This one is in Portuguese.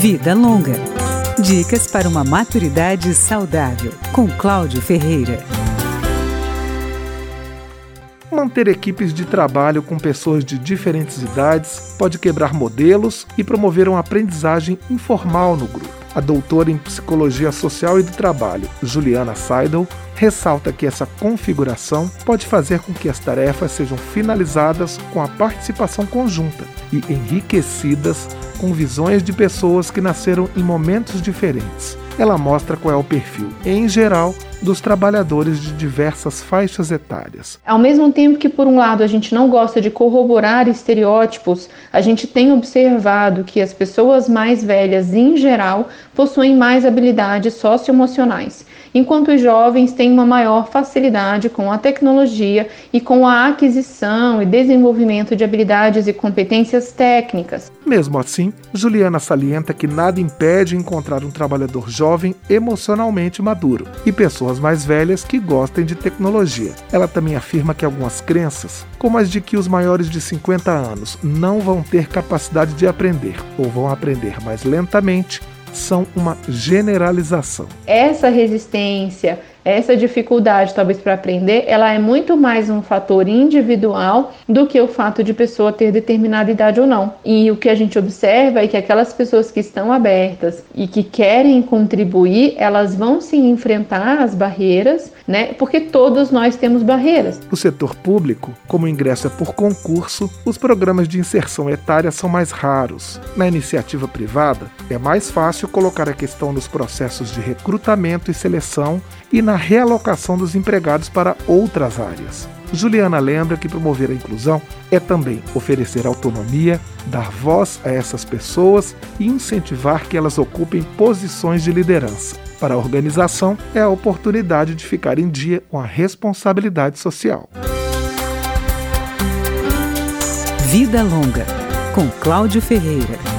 Vida Longa. Dicas para uma maturidade saudável, com Cláudio Ferreira. Manter equipes de trabalho com pessoas de diferentes idades pode quebrar modelos e promover uma aprendizagem informal no grupo. A doutora em Psicologia Social e do Trabalho, Juliana Seidel, ressalta que essa configuração pode fazer com que as tarefas sejam finalizadas com a participação conjunta e enriquecidas com visões de pessoas que nasceram em momentos diferentes. Ela mostra qual é o perfil, em geral, dos trabalhadores de diversas faixas etárias. Ao mesmo tempo que, por um lado, a gente não gosta de corroborar estereótipos, a gente tem observado que as pessoas mais velhas, em geral, possuem mais habilidades socioemocionais enquanto os jovens têm uma maior facilidade com a tecnologia e com a aquisição e desenvolvimento de habilidades e competências técnicas. Mesmo assim, Juliana salienta que nada impede encontrar um trabalhador jovem emocionalmente maduro e pessoas mais velhas que gostem de tecnologia. Ela também afirma que algumas crenças, como as de que os maiores de 50 anos não vão ter capacidade de aprender ou vão aprender mais lentamente, são uma generalização. Essa resistência, essa dificuldade, talvez, para aprender, ela é muito mais um fator individual do que o fato de pessoa ter determinada idade ou não. E o que a gente observa é que aquelas pessoas que estão abertas e que querem contribuir, elas vão se enfrentar às barreiras, né? Porque todos nós temos barreiras. No setor público, como o ingresso é por concurso, os programas de inserção etária são mais raros. Na iniciativa privada, é mais fácil colocar a questão nos processos de recrutamento e seleção e na realocação dos empregados para outras áreas. Juliana lembra que promover a inclusão é também oferecer autonomia, dar voz a essas pessoas e incentivar que elas ocupem posições de liderança. Para a organização, é a oportunidade de ficar em dia com a responsabilidade social. Vida Longa, com Cláudio Ferreira.